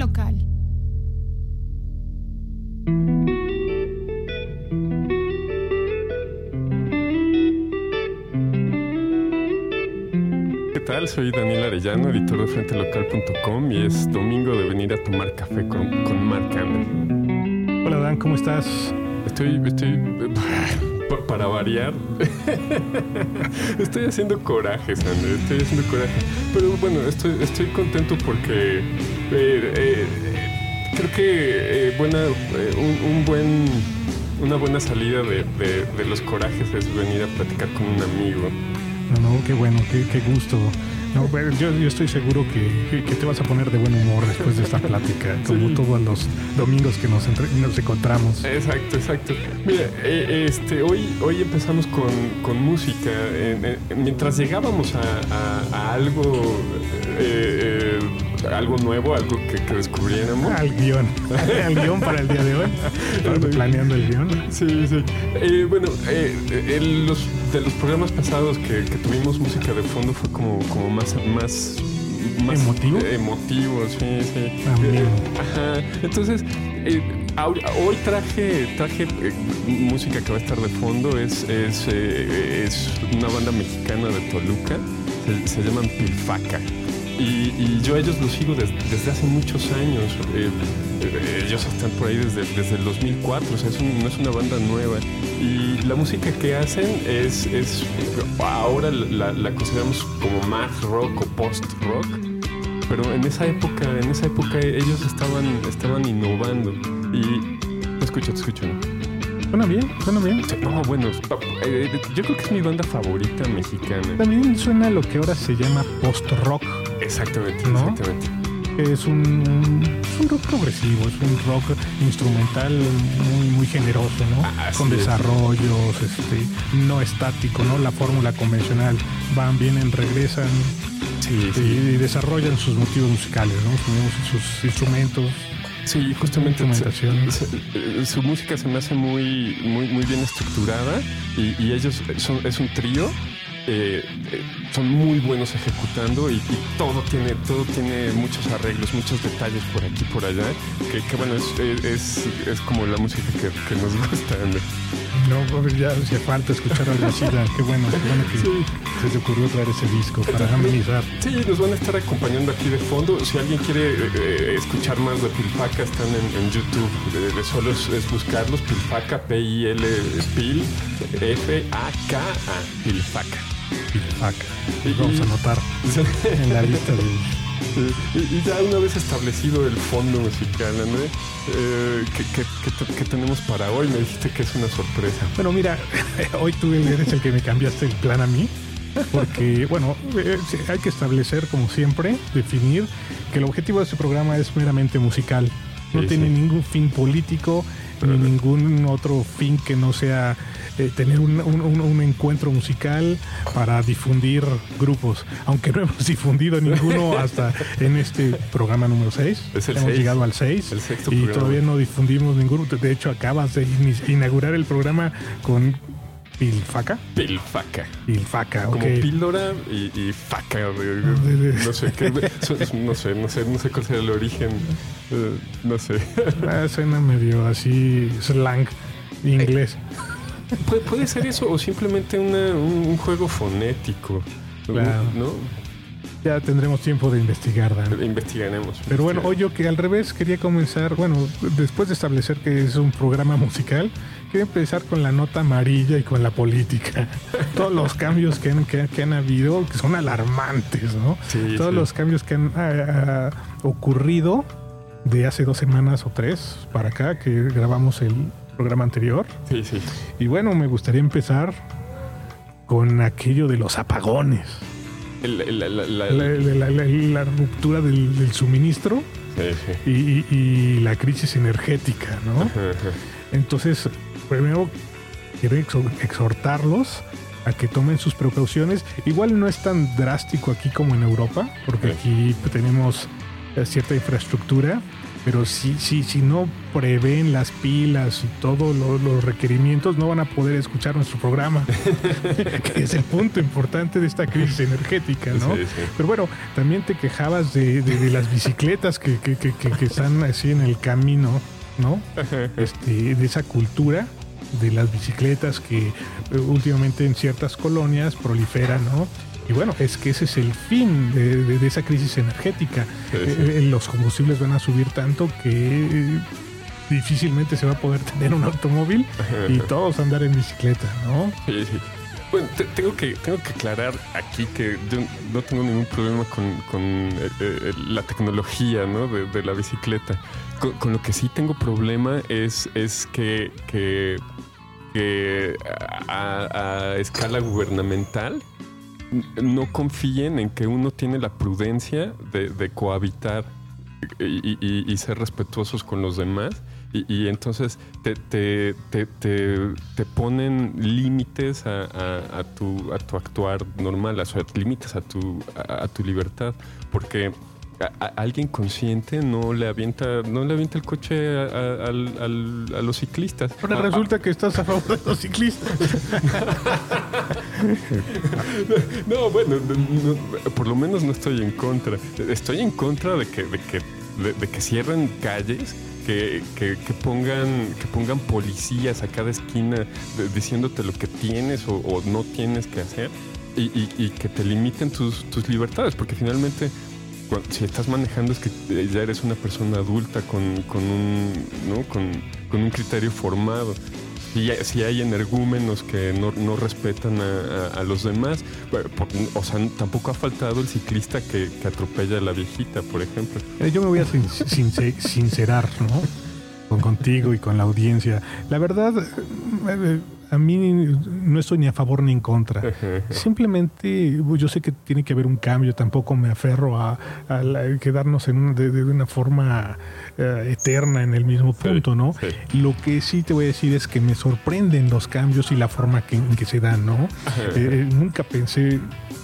local. ¿Qué tal? Soy Daniel Arellano, editor de FrenteLocal.com y es domingo de venir a tomar café con, con Mark Andrew. Hola Dan, ¿cómo estás? Estoy, estoy, pa- para variar, estoy haciendo coraje, Sandra, estoy haciendo coraje. Pero bueno, estoy, estoy contento porque eh, eh, creo que eh, buena, un buen, una buena salida de, de- de los corajes es venir a platicar con un amigo. No, no, qué bueno, qué, qué gusto. No, bueno, yo, yo estoy seguro que, que- te vas a poner de buen humor después de esta plática, como Sí. todos los domingos que nos, entre- nos encontramos. Exacto, exacto. Mira, eh, este, hoy, hoy empezamos con, con música. En- en- mientras llegábamos a, a- a algo, eh, eh, algo nuevo, algo que, que descubriéramos. Al guion, al guion para el día de hoy, planeando el guion. Sí, sí. Eh, bueno, eh, el- los, de los programas pasados que, que tuvimos música de fondo fue como, como más, más, más ¿Emotivo? emotivo, sí, sí. También. Ajá. Entonces, eh, hoy traje, traje eh, música que va a estar de fondo. Es, es, eh, es una banda mexicana de Toluca. Se, se llaman Pilfaca. Y, y yo a ellos los sigo des- desde hace muchos años. Eh, ellos están por ahí desde, desde el 2004, o sea, es un- no es una banda nueva. Y la música que hacen es, es ahora la, la consideramos como math rock o post-rock pero en esa época, en esa época ellos estaban, estaban innovando y te escucho. Suena bien, suena bien. No, bueno, eh, yo creo que es mi banda favorita mexicana. También suena lo que ahora se llama post-rock, Exactamente, ¿No? exactamente. Es un, es un rock progresivo, es un rock instrumental muy, muy generoso, ¿no? Así Con es. desarrollos, este, no estático, ¿no? La fórmula convencional. Van, vienen, regresan Sí, y, sí. y desarrollan sus motivos musicales, ¿no? Sus, sus instrumentos. Sí, justamente su música se me hace muy, muy, muy bien estructurada y, y ellos son, es un trío. Eh, eh, son muy buenos ejecutando y, todo tiene todo tiene muchos arreglos, muchos detalles por aquí por allá. Que, bueno, es, es, es como la música que, que nos gusta. No, pues ya hacía falta escuchar así. Dan. Qué bueno, qué bueno que Sí. se te ocurrió traer ese disco para amenizar. Sí, nos van a estar acompañando aquí de fondo. Si alguien quiere eh, eh, escuchar más de Pilfaca, están en, en YouTube. De, de solo es, es buscarlos. Pilfaca, P-I-L, Pil, F-A-K-A. Pilfaca. Y- Vamos a anotar en la lista de. Y, y ya una vez establecido el fondo musical, André, eh, ¿qué, qué- qué te- qué tenemos para hoy? Me dijiste que es una sorpresa. Bueno, mira, hoy tú eres el que me cambiaste el plan a mí. Porque, bueno, eh, hay que establecer, como siempre, definir que el objetivo de este programa es meramente musical. No Sí, tiene sí. ningún fin político ni ningún otro fin que no sea eh, tener un, un- encuentro musical para difundir grupos. Aunque no hemos difundido ninguno hasta en este programa número 6. Es el hemos seis. llegado al 6 El sexto y programa. todavía no difundimos ninguno. De hecho, acabas de in- inaugurar el programa con Pilfaca. Pilfaca. Pilfaca, Como píldora y, y faca. no sé qué. No sé, no sé, no sé cuál sea el origen. eh, no sé. Ah, suena medio así slang inglés. Pu- puede ser eso o simplemente una- un, un juego fonético. Claro. ¿No? Ya tendremos tiempo de investigar, Dan. Investigaremos. Pero bueno, hoy yo que al revés quería comenzar, bueno, después de establecer que es un programa musical, quería empezar con la nota amarilla y con la política. Todos los cambios que han, que, que han habido, que son alarmantes, ¿no? Sí, Todos sí. los cambios que han ah, ocurrido de hace dos semanas o tres para acá, que grabamos el programa anterior. Sí, sí. Y bueno, me gustaría empezar con aquello de los apagones, El- el- la- ruptura del, del suministro sí, sí. y, y- y la crisis energética, ¿no? Ajá, ajá. Entonces, primero quiero exhor- exhortarlos a que tomen sus precauciones. Igual no es tan drástico aquí como en Europa, porque aquí tenemos eh, cierta infraestructura pero si, si, si no prevén las pilas y todos los requerimientos, no van a poder escuchar nuestro programa, que es el punto importante de esta crisis energética, ¿no? Pero bueno, también te quejabas de, las bicicletas que, que, que, que, están así en el camino, ¿no? Este, de esa cultura de las bicicletas que eh, últimamente en ciertas colonias proliferan, ¿no? Y bueno, es que ese es el fin de, esa crisis energética. Eh, eh, los combustibles van a subir tanto que difícilmente se va a poder tener un automóvil y todos andar en bicicleta, ¿no? Sí, sí. Bueno, tengo que, tengo que aclarar aquí que yo no tengo ningún problema con, la tecnología ¿no? de, la bicicleta. Con, lo que sí tengo problema es, es que, que, a, escala gubernamental no confíen en que uno tiene la prudencia de, cohabitar y, ser respetuosos con los demás. Y, entonces te, te, te, ponen límites a, tu, a tu actuar normal, o sea, límites a tu, a tu libertad. Porque alguien consciente no le avienta, no le avienta el coche a, los ciclistas. Ahora ah, resulta que estás a favor de los ciclistas. no, bueno, por lo menos no estoy en contra. Estoy en contra de que, de que, de, que cierren calles. Que, pongan, que pongan policías a cada esquina diciéndote lo que tienes o, no tienes que hacer y, que te limiten tus, libertades, porque finalmente si estás manejando es que ya eres una persona adulta con, un, con, un criterio formado. Si, si hay energúmenos que no, respetan a, los demás, o sea, tampoco ha faltado el ciclista que, atropella a la viejita, por ejemplo. Eh, yo me voy a sincerar, ¿no? Con, contigo y con la audiencia. La verdad, eh, a mí no estoy ni a favor ni en contra. Simplemente yo sé que tiene que haber un cambio, tampoco me aferro a, quedarnos en de, una forma eh, eterna en el mismo punto, ¿no? Lo que sí te voy a decir es que me sorprenden los cambios y la forma que, en que se dan, ¿no? Eh, nunca pensé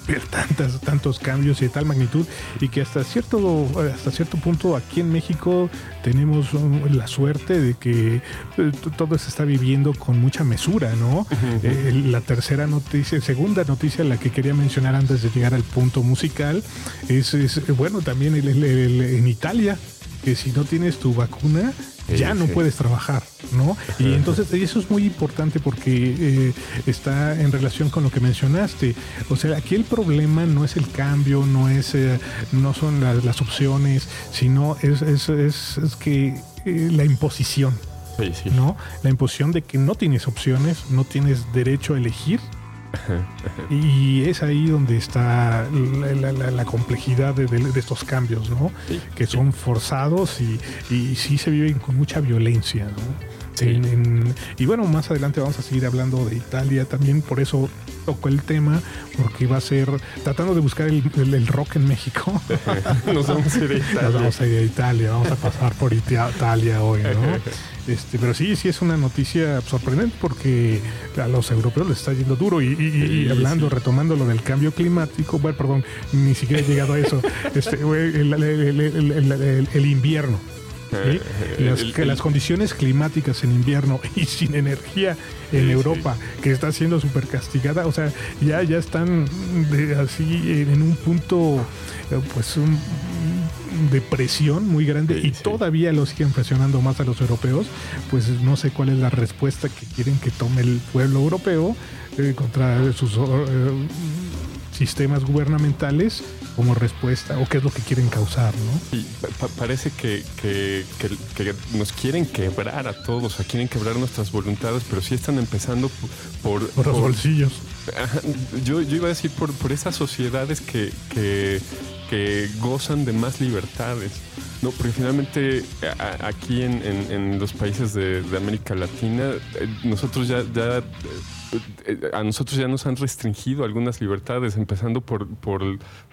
ver tantas, tantos cambios y de tal magnitud y que hasta cierto, hasta cierto punto aquí en México tenemos la suerte de que eh, todo se está viviendo con mucha mesura, ¿no? Eh, la tercera noticia, segunda noticia, la que quería mencionar antes de llegar al punto musical, es, bueno, también en Italia, que si no tienes tu vacuna, ya no puedes trabajar, ¿no? Y entonces eso es muy importante porque eh, está en relación con lo que mencionaste. O sea, aquí el problema no es el cambio, no es, eh, no son las, opciones, sino es, es, es, que eh, la imposición. ¿No? La imposición de que no tienes opciones, no tienes derecho a elegir y es ahí donde está la, complejidad de, estos cambios, ¿no? que son forzados y, y, sí se viven con mucha violencia, y bueno, más adelante vamos a seguir hablando de Italia también, por eso tocó el tema, porque va a ser tratando de buscar el, rock en México. Nos vamos a ir a Italia. Nos vamos a ir a Italia, vamos a pasar por Italia hoy, ¿no? Este, pero sí, sí es una noticia sorprendente porque a los europeos les está yendo duro y, hablando, retomando lo del cambio climático, bueno, perdón, ni siquiera he llegado a eso, este, el invierno las, que las condiciones climáticas en invierno y sin energía en Europa, que está siendo súper castigada, o sea, ya, ya están así en un punto, eh, pues, un, de presión muy grande y todavía lo siguen presionando más a los europeos, pues no sé cuál es la respuesta que quieren que tome el pueblo europeo eh, contra sus eh, sistemas gubernamentales como respuesta o qué es lo que quieren causar, ¿no? Y parece que, que, nos quieren quebrar a todos, o quieren quebrar nuestras voluntades, pero sí están empezando por... Por, los bolsillos. Yo, yo iba a decir por, por esas sociedades que, que, que gozan de más libertades. No, porque finalmente aquí en, en, los países de, de, América Latina, eh, nosotros ya, ya a nosotros ya nos han restringido algunas libertades, empezando por, por,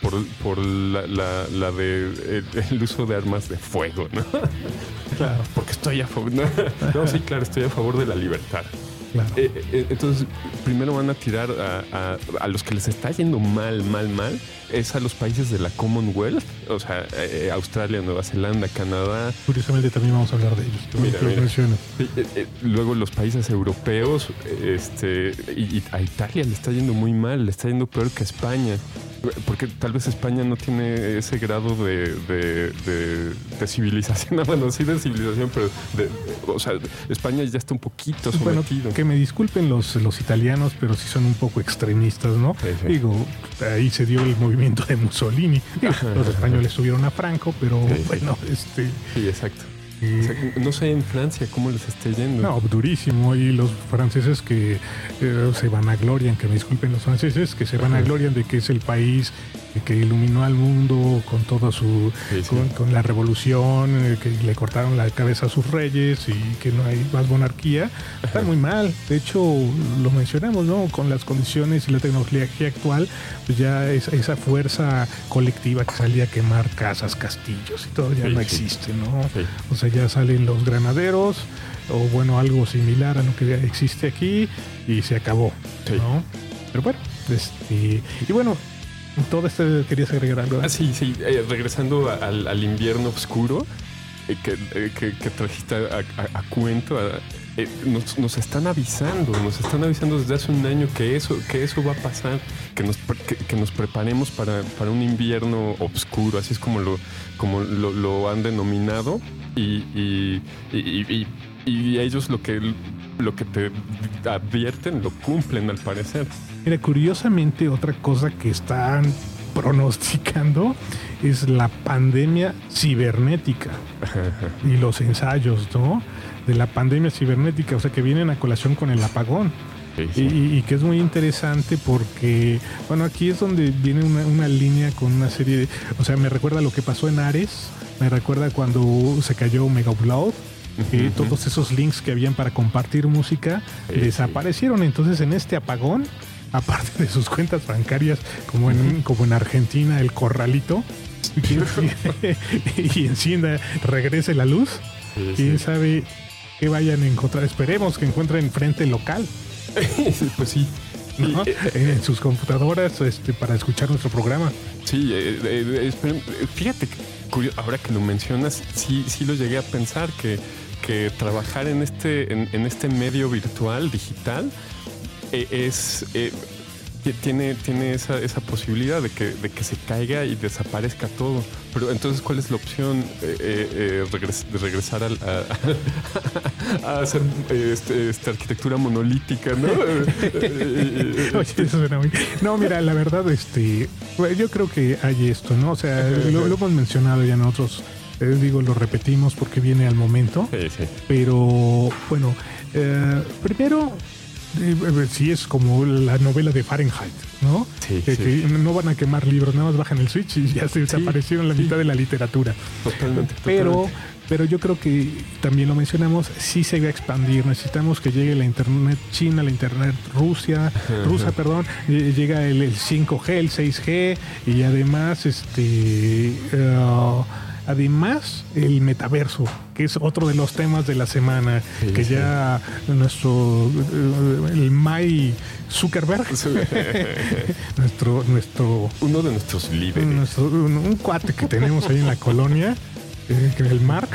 por, la, la, de el, uso de armas de fuego, ¿no? Claro. Porque estoy a favor. No, sí, claro, estoy a favor de la libertad. Claro. Eh, eh, entonces, primero van a tirar a, a- a los que les está yendo mal, mal, mal, es a los países de la Commonwealth, o sea, eh, Australia, Nueva Zelanda, Canadá, Curiosamente también vamos a hablar de ellos. bueno Mira. Sí, eh, eh, luego los países europeos, este, y, y a Italia le está yendo muy mal, le está yendo peor que a España. Porque tal vez España no tiene ese grado de, de- de- de civilización, no, bueno, sí de civilización, pero de- o sea, España ya está un poquito Bueno, sometido. que me disculpen los, los italianos, pero sí son un poco extremistas, ¿no? Sí, sí. Digo, ahí se dio el movimiento de Mussolini. Los españoles tuvieron a Franco, pero Sí. bueno, este... Sí, exacto. O sea, no sé en Francia cómo les esté yendo. No, durísimo. Y los franceses que eh, se vanaglorian, que me disculpen los franceses, que se vanaglorian de que es el país que iluminó al mundo con toda su. Sí, sí. Con, con la revolución, eh, que le cortaron la cabeza a sus reyes y que no hay más monarquía. Está muy mal. De hecho, lo mencionamos, ¿no? Con las condiciones y la tecnología actual, pues ya es- esa fuerza colectiva que salía a quemar casas, castillos y todo ya Sí, no existe, ¿no? O sea, ya salen los granaderos o bueno, algo similar a lo que existe aquí y se acabó. Pero bueno, este, y bueno, todo esto querías agregar algo. Ah, sí, sí, eh, regresando al, invierno oscuro eh, que, eh, que- que trajiste a, cuento, eh, nos, nos están avisando, nos están avisando desde hace un año que eso, que eso va a pasar, que nos, que, que nos preparemos para, para un invierno oscuro, así es como lo, como lo, lo han denominado, y, y- y- y ellos lo que, lo que te advierten lo cumplen al parecer. Mira, curiosamente, otra cosa que están pronosticando es la pandemia cibernética y los ensayos, ¿no? De la pandemia cibernética, o sea, que vienen a colación con el apagón. Sí, Y, sí. y- y que es muy interesante porque, bueno, aquí es donde viene una, una línea con una serie de... O sea, me recuerda lo que pasó en Ares, me recuerda cuando se cayó Mega Upload, que Ujú, ujú. todos esos links que habían para compartir música Sí, desaparecieron. Entonces, en este apagón, aparte de sus cuentas bancarias, como en, como en Argentina, el corralito, y, y encienda, regrese la luz, Sí, quién sabe qué vayan a encontrar. Esperemos que encuentren frente local. pues sí. ¿no? eh, en sus computadoras este, para escuchar nuestro programa. Sí, eh, eh, eh, fíjate, ahora que lo mencionas, sí, sí lo llegué a pensar que, que trabajar en este, en, en este medio virtual, digital, eh, es eh, ti- tiene, tiene esa, esa posibilidad de que, de que se caiga y desaparezca todo. Pero entonces, ¿cuál es la opción? Eh, eh, eh, regres- de regresar al- a, a hacer eh, este, esta arquitectura monolítica, ¿no? Eh, eh, eh, Oye, eso suena muy- No, mira, la verdad, este, bueno, yo creo que hay esto, ¿no? O sea, lo, lo hemos mencionado ya nosotros, eh, digo, lo repetimos porque viene al momento, sí, sí. pero bueno, eh, primero, eh, eh, sí es como la novela de Fahrenheit, ¿no? Sí, que, sí. que no van a quemar libros, nada más bajan el switch y ya se desaparecieron la mitad de la literatura. Totalmente. Pero, totalmente. pero yo creo que también lo mencionamos, sí se va a expandir. Necesitamos que llegue la internet china, la internet Rusia, rusa, perdón, eh, llega el, el 5G, el 6G y además este eh, además el metaverso, que es otro de los temas de la semana, Sí, que sí. ya nuestro eh, el Mai Zuckerberg, nuestro nuestro Uno de nuestros líderes. nuestro- un, un cuate que tenemos ahí en la colonia, eh, el Mark,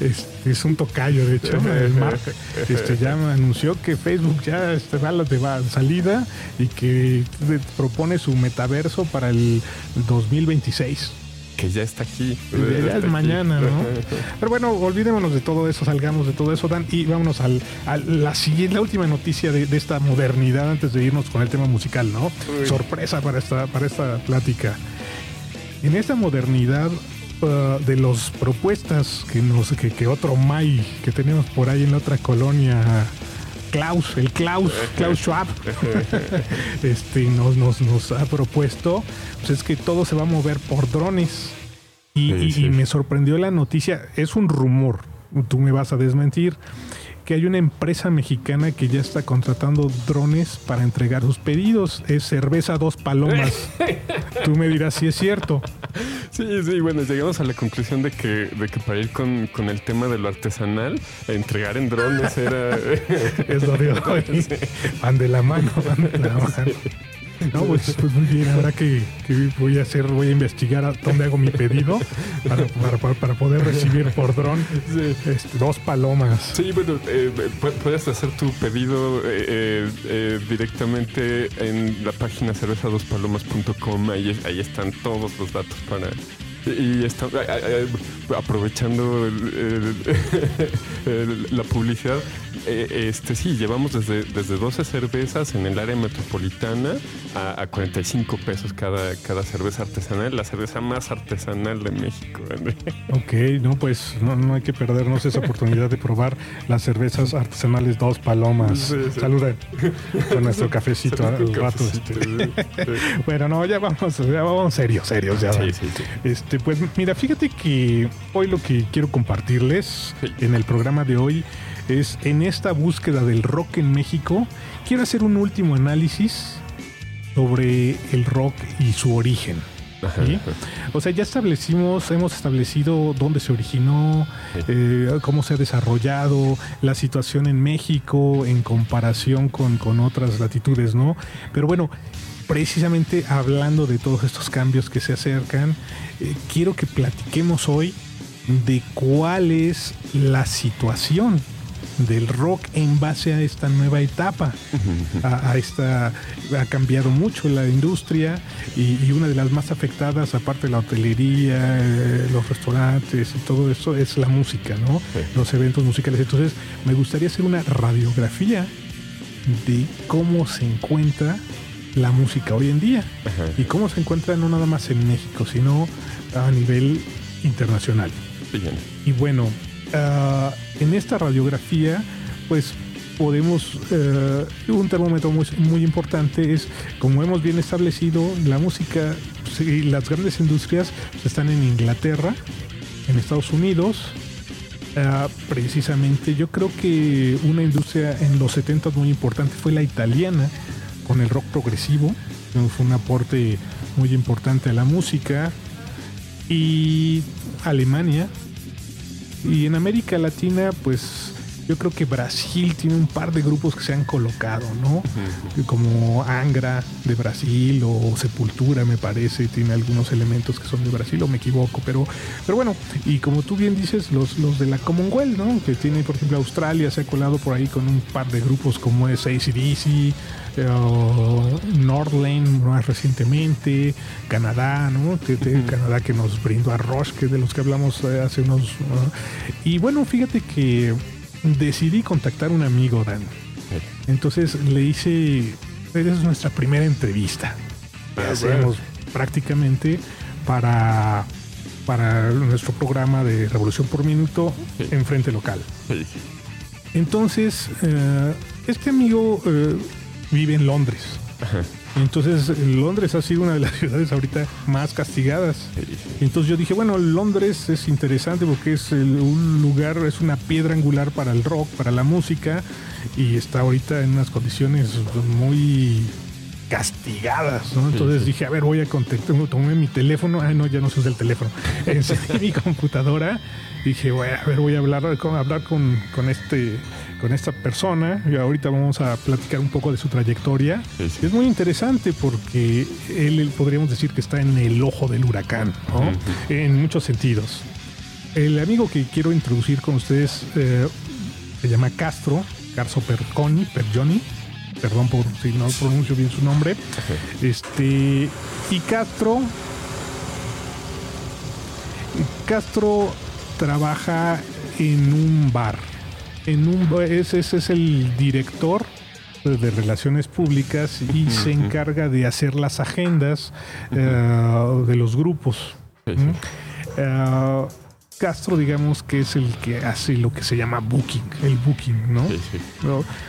este, es un tocayo, de hecho, el Mark, este, ya anunció que Facebook ya va a la salida y que de- propone su metaverso para el 2026. Que ya está aquí. Ya es aquí. mañana, ¿no? Pero bueno, olvidémonos de todo eso, salgamos de todo eso, Dan, y vámonos al, a la siguiente, la última noticia de, de esta modernidad antes de irnos con el tema musical, ¿no? Uy. Sorpresa para esta, para esta plática. En esta modernidad uh, de las propuestas que nos, que, que otro Mai que tenemos por ahí en la otra colonia, Klaus, el Klaus, Klaus Schwab, este, nos, nos, nos ha propuesto, pues es que todo se va a mover por drones. Y, Sí, y- sí. y me sorprendió la noticia, es un rumor, tú me vas a desmentir. Que hay una empresa mexicana que ya está contratando drones para entregar sus pedidos. Es cerveza dos palomas. Tú me dirás si es cierto. Sí, sí, bueno, llegamos a la conclusión de que, de que para ir con, con el tema de lo artesanal, entregar en drones era... es lo de hoy. Van de la mano, van de la mano. No, pues, pues, muy bien. Ahora que, voy a hacer, voy a investigar a dónde hago mi pedido para, para, poder recibir por dron este, dos palomas. Sí, bueno, eh, puedes hacer tu pedido eh, eh, directamente en la página cervezadospalomas.com. Ahí, ahí están todos los datos para y está, aprovechando la publicidad, eh, este sí, llevamos desde, desde 12 cervezas en el área metropolitana a, 45 pesos cada, cada cerveza artesanal, la cerveza más artesanal de México. Ok, no, pues no, hay que perdernos esa oportunidad de probar las cervezas artesanales Dos Palomas. Saluden con nuestro cafecito al rato. Este. bueno, no, ya vamos, ya vamos serios, serios. Ya, sí, sí, sí. Este, este, pues mira, fíjate que hoy lo que quiero compartirles en el programa de hoy es en esta búsqueda del rock en México, quiero hacer un último análisis sobre el rock y su origen. O sea, ya establecimos, hemos establecido dónde se originó, eh, cómo se ha desarrollado, la situación en México en comparación con, con otras latitudes, ¿no? Pero bueno, precisamente hablando de todos estos cambios que se acercan, eh, quiero que platiquemos hoy de cuál es la situación del rock en base a esta nueva etapa. A, esta ha cambiado mucho la industria y, una de las más afectadas, aparte de la hotelería, eh, los restaurantes y todo eso, es la música, ¿no? Los eventos musicales. Entonces, me gustaría hacer una radiografía de cómo se encuentra la música hoy en día. Y cómo se encuentra no nada más en México, sino a nivel internacional. Y bueno, ah, en esta radiografía, pues podemos, eh, un termómetro muy, muy, importante es, como hemos bien establecido, la música y las grandes industrias están en Inglaterra, en Estados Unidos, ah, precisamente yo creo que una industria en los 70 muy importante fue la italiana, con el rock progresivo. Fue un aporte muy importante a la música. Y Alemania. Y en América Latina, pues yo creo que Brasil tiene un par de grupos que se han colocado, ¿no? Como Angra de Brasil o Sepultura, me parece, tiene algunos elementos que son de Brasil, o me equivoco, pero, pero bueno, y como tú bien dices, los, los de la Commonwealth, ¿no? Que tiene, por ejemplo, Australia se ha colado por ahí con un par de grupos como es ACDC, Nordlane más recientemente, Canadá, ¿no? Canadá que nos brindó a Roche, que de los que hablamos eh, hace unos... y bueno, fíjate que decidí contactar a un amigo, Dan. Entonces le hice... Esa es nuestra primera entrevista. Ah, hacemos prácticamente para para nuestro programa de Revolución por Minuto en Frente Local. Entonces, eh, este amigo eh, vive en Londres. Entonces, Londres ha sido una de las ciudades ahorita más castigadas. Entonces yo dije, bueno, Londres es interesante porque es un lugar, es una piedra angular para el rock, para la música, y está ahorita en unas condiciones muy castigadas, ¿no? Entonces dije, a ver, voy a contactar, tomé mi teléfono, ah, no, ya no se usa el teléfono, encendí mi computadora, dije, voy a ver, voy a hablar con, hablar con, con este con esta persona y ahorita vamos a platicar un poco de su trayectoria. Es muy interesante porque él, podríamos decir que está en el ojo del huracán, en muchos sentidos. El amigo que quiero introducir con ustedes eh, se llama Castro, Carso Perconi, Perjoni, perdón por si no pronuncio bien su nombre. Este, y Castro, Castro trabaja en un bar en un ese, es el director de relaciones públicas y se encarga de hacer las agendas eh, de los grupos. Eh, Castro, digamos que es el que hace lo que se llama booking, el booking, ¿no?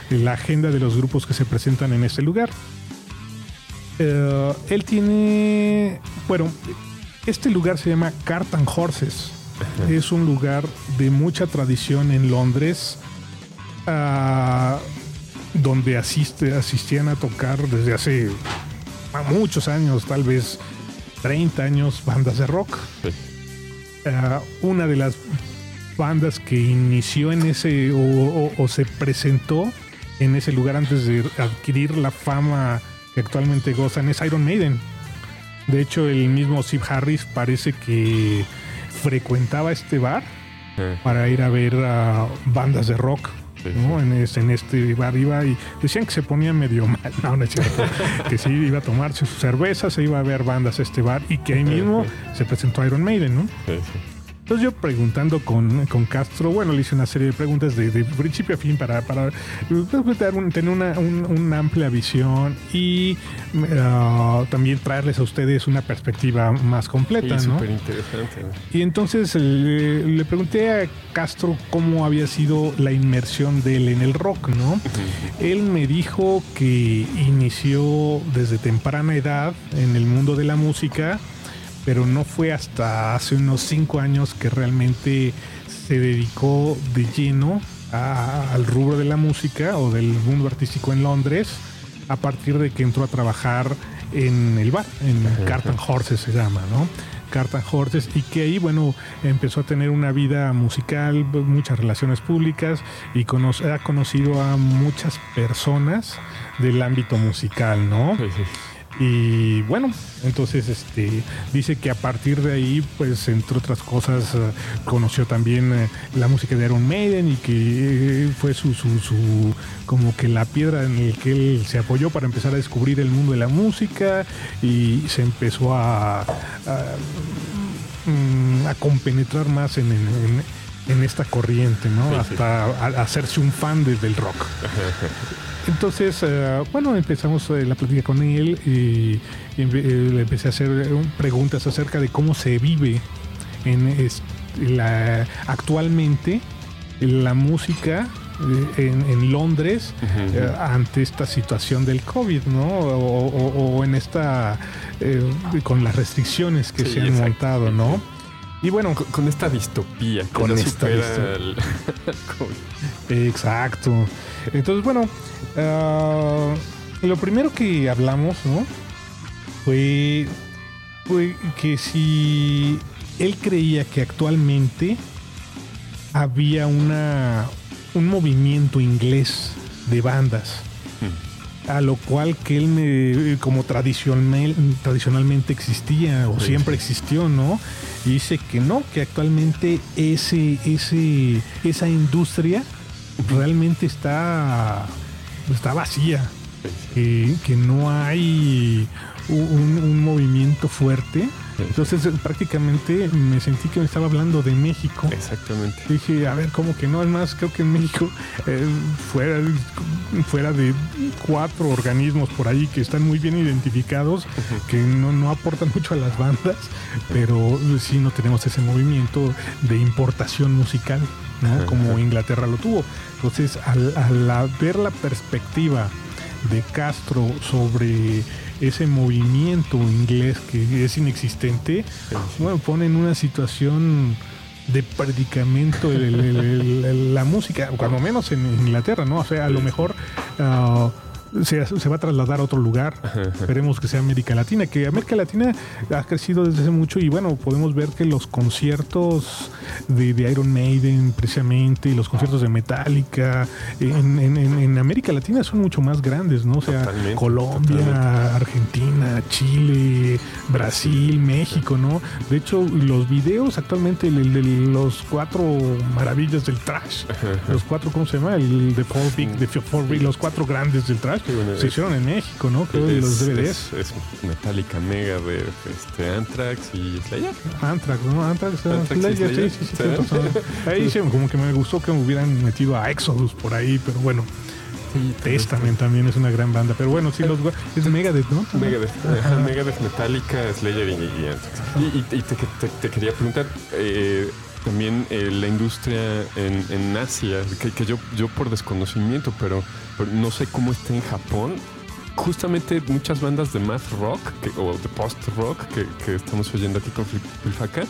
La agenda de los grupos que se presentan en ese lugar. Eh, él tiene, bueno, este lugar se llama Cart and Horses. Es un lugar de mucha tradición en Londres ah, donde asiste, asistían a tocar desde hace muchos años, tal vez 30 años, bandas de rock. Ah, una de las bandas que inició en ese o, se presentó en ese lugar antes de adquirir la fama que actualmente gozan es Iron Maiden. De hecho, el mismo Steve Harris parece que frecuentaba este bar para ir a ver a bandas de rock. En, este, bar iba y decían que se ponía medio mal, no, no es cierto, que sí iba a tomarse su cerveza, se iba a ver bandas a este bar y que ahí mismo se presentó Iron Maiden, ¿no? Entonces yo preguntando con, Castro, bueno, le hice una serie de preguntas de, principio a fin para, para tener una, amplia visión y uh, también traerles a ustedes una perspectiva más completa. Sí, súper interesante. Y entonces le, pregunté a Castro cómo había sido la inmersión de él en el rock, ¿no? Él me dijo que inició desde temprana edad en el mundo de la música pero no fue hasta hace unos cinco años que realmente se dedicó de lleno al rubro de la música o del mundo artístico en Londres a partir de que entró a trabajar en el bar, en Cartan Horses se llama, ¿no? Cartan Horses y que ahí, bueno, empezó a tener una vida musical, muchas relaciones públicas y ha conocido a muchas personas del ámbito musical, ¿no? Y bueno, entonces este dice que a partir de ahí, pues entre otras cosas, eh, conoció también eh, la música de Iron Maiden y que eh, fue su, su, su, como que la piedra en el que él se apoyó para empezar a descubrir el mundo de la música y se empezó a, a, mm, compenetrar más en, en, esta corriente, ¿no? Hasta hacerse un fan del rock. Entonces, eh, bueno, empezamos eh, la plática con él y, eh, le empecé a hacer preguntas acerca de cómo se vive en la, actualmente la música en, Londres ante esta situación del COVID, ¿no? O, en esta, con las restricciones que se han montado, ¿no? Y bueno, con, esta distopía. Con esta distopía. Exacto. Entonces, bueno, ah, lo primero que hablamos, ¿no? Fue, fue que si él creía que actualmente había una, un movimiento inglés de bandas, hmm. a lo cual que él me, como tradicional, tradicionalmente existía o siempre existió, ¿no? Y dice que no, que actualmente ese, ese, esa industria realmente está, está vacía. Que, que no hay un, movimiento fuerte. Entonces prácticamente me sentí que me estaba hablando de México. Exactamente. Dije, a ver, ¿cómo que no? Es más, creo que en México, eh, fuera, fuera de cuatro organismos por ahí que están muy bien identificados, que no, no aportan mucho a las bandas, pero sí no tenemos ese movimiento de importación musical. Como Inglaterra lo tuvo. Entonces, al, ver la perspectiva de Castro sobre ese movimiento inglés que es inexistente, bueno, pone en una situación de predicamento la música, cuando menos en Inglaterra, ¿no? O sea, a lo mejor ah, se, va a trasladar a otro lugar. Esperemos que sea América Latina, que América Latina ha crecido desde hace mucho y bueno, podemos ver que los conciertos de, Iron Maiden precisamente y los conciertos de Metallica en, América Latina son mucho más grandes, ¿no? O sea, Colombia, Argentina, Chile, Brasil, México, ¿no? De hecho, los videos actualmente, el, de los cuatro maravillas del trash, los cuatro, ¿cómo se llama? El de Four Big, de Four Big, los cuatro grandes del trash se hicieron en México, ¿no? Creo es, los DVDs. Es, Metallica Mega de este, Anthrax y Slayer. Anthrax, ¿no? Anthrax, Slayer, sí, sí, sí. Ahí sí, como que me gustó que me hubieran metido a Exodus por ahí, pero bueno. Sí, Testament también es una gran banda. Pero bueno, sí, los es Megadeth, ¿no? Megadeth, Megadeth, Metallica, Slayer y, y Y, te, te, quería preguntar, eh, también eh, la industria en, en Asia, que, que, yo, yo por desconocimiento, pero no sé cómo está en Japón. Justamente muchas bandas de math rock o de post rock que, estamos oyendo aquí con Filfaca,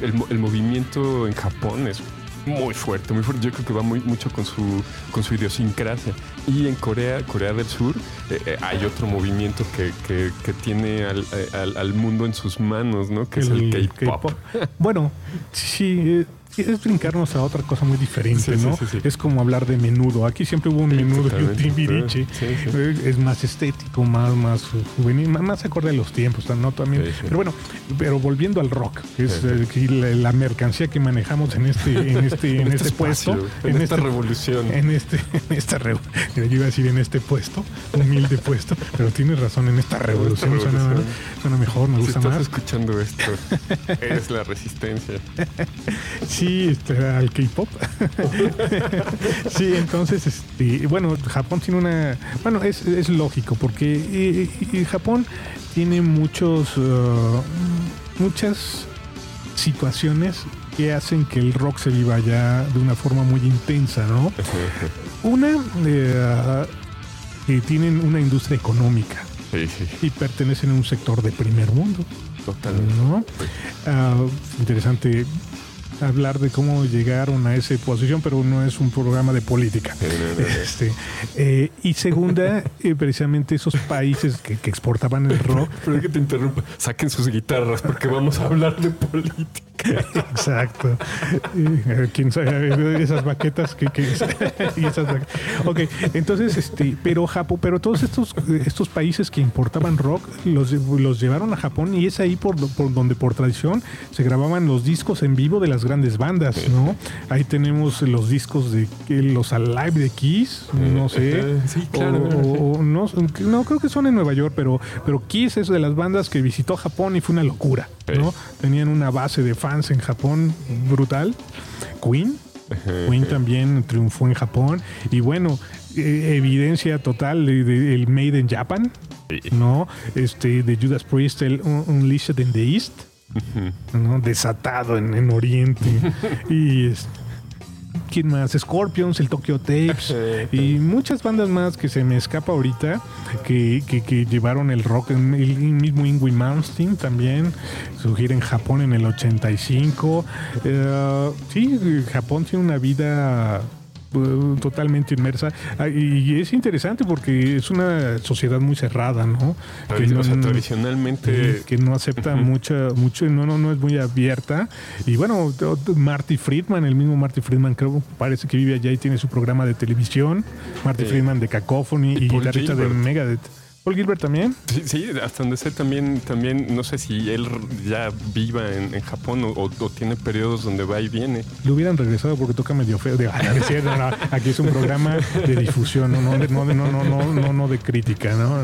el, el movimiento en Japón es muy fuerte, muy fuerte. Yo creo que va muy mucho con su con su idiosincrasia. Y en Corea, Corea del Sur, eh, eh, hay otro movimiento que, que, que tiene al, eh, al, al mundo en sus manos, ¿no? Que es el K-pop. Bueno, sí, es brincarnos a otra cosa muy diferente, Sí, ¿no? sí, sí. Es como hablar de menudo. Aquí siempre hubo un menudo y un timbiriche. Sí, sí. Eh, Es más estético, más, más juvenil, más, acorde a los tiempos, ¿no? También. Pero bueno, pero volviendo al rock, que es eh, la, la mercancía que manejamos en este, en este, en este, puesto, espacio, en, esta revolución. en este, en esta rev- yo iba a decir en este puesto, humilde puesto, pero tienes razón, en esta revolución, Suena, revolución. suena mejor, me si gusta estás más. escuchando esto, es la resistencia. Sí, este, al K-pop. sí, entonces, este, bueno, Japón tiene una, bueno, es, es lógico porque eh, eh, Japón tiene muchos, uh, muchas situaciones que hacen que el rock se viva ya de una forma muy intensa, ¿no? Una, eh, que tienen una industria económica Sí, sí, y pertenecen a un sector de primer mundo. totalmente. ¿no? Ah, interesante hablar de cómo llegaron a esa posición, pero no es un programa de política. Este, eh, y segunda, eh, precisamente esos países que, que exportaban el rock. Pero que te interrumpa. Saquen sus guitarras porque vamos a hablar de política. Exacto. Eh, ¿Quién sabe? Esas baquetas que, que- y esas ba- Ok, entonces, este, pero Japón, pero todos estos, estos países que importaban rock los, los llevaron a Japón y es ahí por, por donde por tradición se grababan los discos en vivo de las grandes bandas, ¿no? Ahí tenemos los discos de los Alive de Kiss, no sé. Sí, claro. O- o- o no, no, creo que son en Nueva York, pero, pero Kiss es de las bandas que visitó Japón y fue una locura, ¿no? Tenían una base de fans en Japón brutal. Queen. Queen también triunfó en Japón. Y bueno, eh, evidencia total de- de- el Made in Japan. ¿no? Este, de Judas Priest, el Un- Unleashed in the East, ¿no? Desatado en, en Oriente. y ¿Quién más? Scorpions, el Tokyo Tapes y muchas bandas más que se me escapa ahorita que, que- que llevaron el rock. El mismo Ingrid Malmsteen también su gira en Japón en el 85. Eh, sí, Japón tiene una vida totalmente inmersa Ah, y es interesante porque es una sociedad muy cerrada, ¿no? Que no- o sea, tradicionalmente. que no acepta mucha, mucho, no, no, no es muy abierta. Y bueno, Marty Friedman, el mismo Marty Friedman, creo, parece que vive allá y tiene su programa de televisión. Marty. Friedman de Cacophony y, Paul guitarrista de. Megadeth. Paul Gilbert también. Sí, sí, hasta donde sé también, también, no sé si él ya viva en, en Japón o, o- o tiene periodos donde va y viene. Le hubieran regresado porque toca medio feo. De, no, aquí es un programa de difusión, no, no, de- no, no, no, no, no, de crítica, ¿no?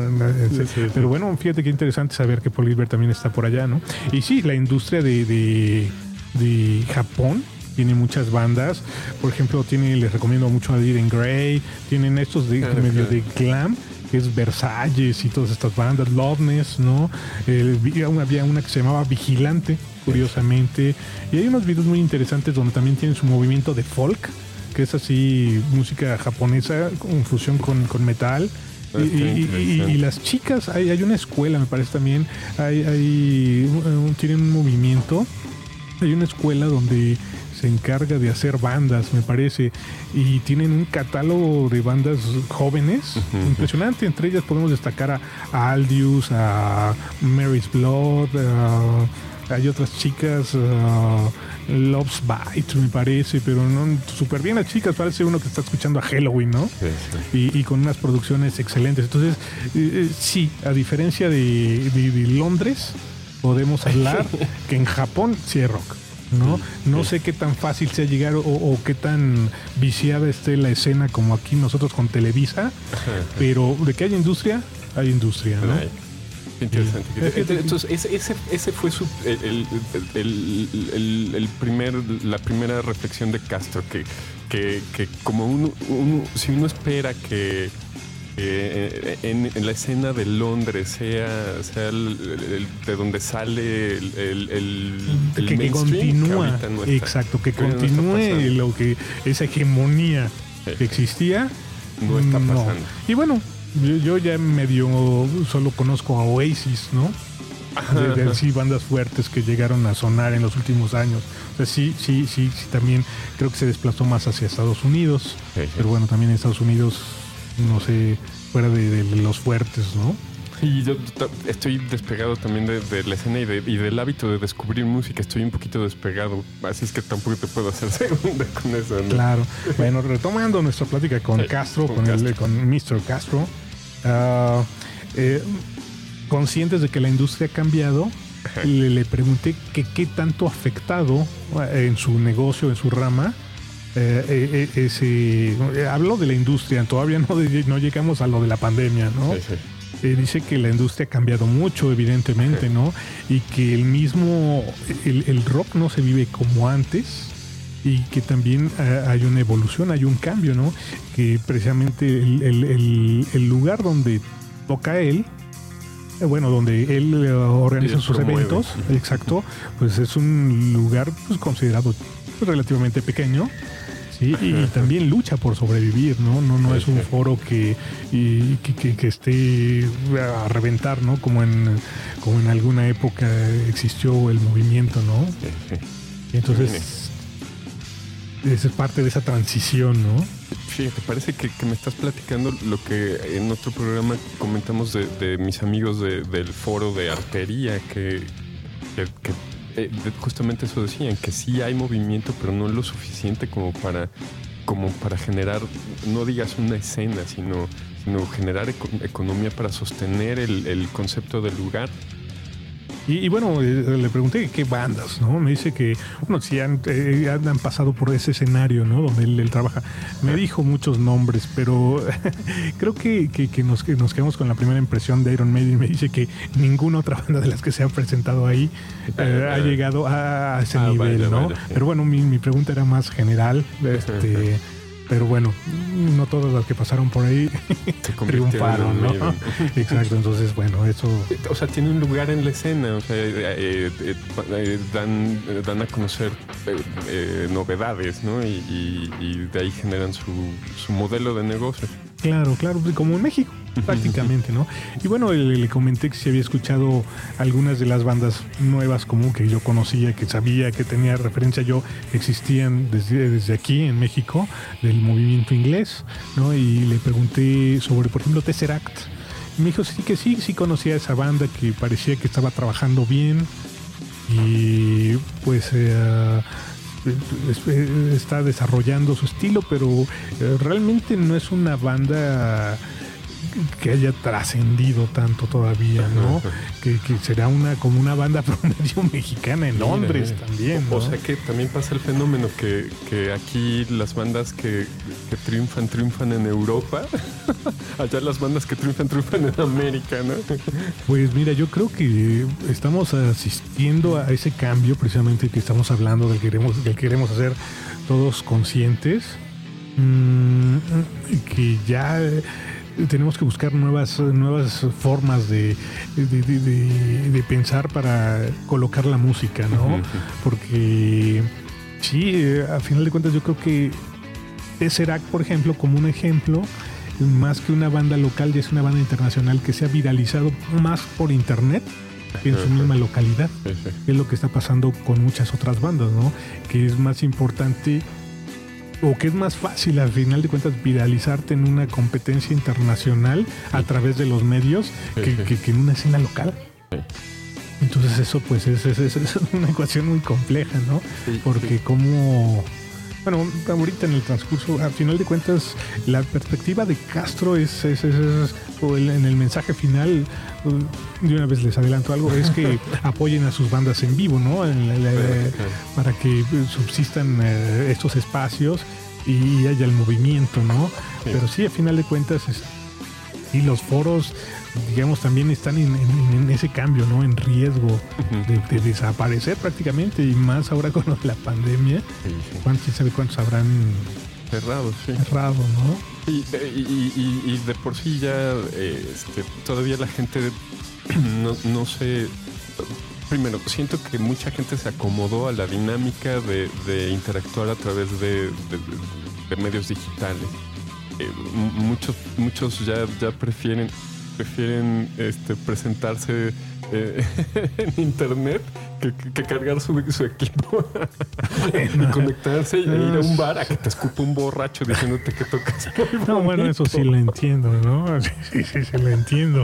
Pero bueno, fíjate qué interesante saber que Paul Gilbert también está por allá, ¿no? Y sí, la industria de, de, de Japón tiene muchas bandas. Por ejemplo, tiene, les recomiendo mucho a Diren Grey, tienen estos de medio de glam que es Versalles y todas estas bandas, Loveness, ¿no? Había una que se llamaba Vigilante, curiosamente. Y hay unos videos muy interesantes donde también tienen su movimiento de folk, que es así música japonesa con fusión con, con metal. Ah, Y, está y- y- interesante. y las chicas, hay, hay una escuela, me parece también, hay, hay tienen un movimiento, hay una escuela donde se encarga de hacer bandas, me parece, y tienen un catálogo de bandas jóvenes impresionante. Entre ellas podemos destacar a, a Aldius, a Mary's Blood, a- hay otras chicas, a Love's Bite, me parece, pero no súper bien las chicas. Parece uno que está escuchando a Halloween, ¿no? y, y con unas producciones excelentes. Entonces, eh, eh, sí, a diferencia de, de- de Londres, podemos hablar que en Japón sí hay rock. ¿No? no sé qué tan fácil sea llegar o, o qué tan viciada esté la escena como aquí nosotros con Televisa, pero de que hay industria, hay industria, ¿no? Ay, qué Interesante. Sí. Entonces, ese, ese, ese fue su, el, el- el- el- el primer, la primera reflexión de Castro, que, que, que como uno, uno- si uno espera que eh, en, en la escena de Londres sea, sea el- el- de donde sale el, el, el- el que, que continúa, ahorita no está. exacto, que continúe lo que esa hegemonía que existía. No está pasando. Y bueno, yo, yo ya medio solo conozco a Oasis, ¿no? de, de- sí, bandas fuertes que llegaron a sonar en los últimos años. O sea, sí, sí, sí, sí, también creo que se desplazó más hacia Estados Unidos, Sí, sí. pero bueno, también en Estados Unidos, no sé, fuera de, de los fuertes, ¿no? Y yo estoy despegado también de, de la escena y, de- y del hábito de descubrir música. Estoy un poquito despegado. Así es que tampoco te puedo hacer segunda con eso. ¿no? Claro. Bueno, retomando nuestra plática con Sí, Castro, con con, el- con Mr. Castro, eh, conscientes de que la industria ha cambiado, le, le pregunté que qué tanto ha afectado eh, en su negocio, en su rama. Eh, eh, eh, eh, hablo de la industria, todavía no, no llegamos a lo de la pandemia, ¿no? Sí, sí. Eh, dice que la industria ha cambiado mucho, evidentemente, ¿no? Y que el mismo, el, el rock no se vive como antes y que también eh, hay una evolución, hay un cambio, ¿no? Que precisamente el, el- lugar donde toca él, eh, bueno, donde él organiza sus promueve. eventos, exacto, pues es un lugar pues, considerado relativamente pequeño. Sí, y también lucha por sobrevivir, ¿no? No, no es un foro que, y- que, que- que esté a reventar, ¿no? Como en, como en alguna época existió el movimiento, ¿no? Sí, sí. Y entonces, es parte de esa transición, ¿no? Fíjate, parece que, que me estás platicando lo que en otro programa comentamos de, de mis amigos de- del foro de artería, que, que- que, eh, justamente eso decían, que sí hay movimiento, pero no lo suficiente como para, como para generar, no digas una escena, sino, sino generar eco- economía para sostener el, el concepto del lugar. Y, y bueno, eh, le pregunté qué bandas, ¿no? Me dice que, bueno, si han, eh, han pasado por ese escenario, ¿no? Donde él, él trabaja. Me dijo muchos nombres, pero creo que, que- que nos, que nos quedamos con la primera impresión de Iron Maiden. Me dice que ninguna otra banda de las que se han presentado ahí eh, ha llegado a, ese Ah, nivel, ¿no? sí. Pero bueno, mi, mi pregunta era más general. Este, pero bueno, no todas las que pasaron por ahí triunfaron, en ¿no? Exacto, entonces, bueno, eso... O sea, tiene un lugar en la escena, o sea, eh, eh, eh, eh, dan, dan a conocer eh, eh, novedades, ¿no? Y, y- y de ahí generan su, su modelo de negocio. Claro, claro, pues, como en México, prácticamente, ¿no? Y bueno, le, le comenté que si había escuchado algunas de las bandas nuevas como que yo conocía, que sabía, que tenía referencia yo, existían desde, desde aquí en México, del movimiento inglés, ¿no? Y le pregunté sobre, por ejemplo, Tesseract. Y me dijo sí que sí, sí conocía esa banda, que parecía que estaba trabajando bien y pues... eh, es- eh, está desarrollando su estilo, pero eh, realmente no es una banda que haya trascendido tanto todavía, ¿no? Que, que será una como una banda promedio mexicana en Londres mira. también, O sea que también pasa el fenómeno que, que aquí las bandas que, que triunfan, triunfan en Europa. Allá las bandas que triunfan, triunfan en América, ¿no? Pues mira, yo creo que estamos asistiendo a ese cambio precisamente que estamos hablando, del que queremos, del que queremos hacer todos conscientes, mm, que ya eh, tenemos que buscar nuevas, nuevas formas de, de, de- de- de pensar para colocar la música, ¿no? Porque sí, eh, a final de cuentas yo creo que Tesseract, por ejemplo, como un ejemplo, más que una banda local, ya es una banda internacional que se ha viralizado más por internet que en su misma localidad. Es lo que está pasando con muchas otras bandas, ¿no? Que es más importante o que es más fácil al final de cuentas viralizarte en una competencia internacional a través de los medios que, que- que en una escena local. Entonces eso pues es, es- es- una ecuación muy compleja, ¿no? Porque como... Bueno, ahorita en el transcurso, al final de cuentas, la perspectiva de Castro es, es- es- es- o el- en el mensaje final, de una vez les adelanto algo, es que apoyen a sus bandas en vivo, ¿no? En la- la- Claro. para que eh, subsistan eh, estos espacios y haya el movimiento, ¿no? Sí. Pero sí, a final de cuentas, es- y los foros, digamos, también están en, en- en ese cambio, ¿no? En riesgo de, de desaparecer prácticamente y más ahora con la pandemia. Sí, sí. ¿Cuántos, quién sabe cuántos habrán Cerrado, sí. cerrado, no? Y, y- y- y- y de por sí ya eh, este, todavía la gente no, no se... Primero, siento que mucha gente se acomodó a la dinámica de, de interactuar a través de, de- de medios digitales. Eh, muchos muchos ya, ya prefieren prefieren este, presentarse eh, en internet que, que cargar su, su equipo y conectarse y ir a un bar a que te escupa un borracho diciéndote que tocas. No, bueno, eso sí lo entiendo, ¿no? Sí, sí, sí, sí lo entiendo.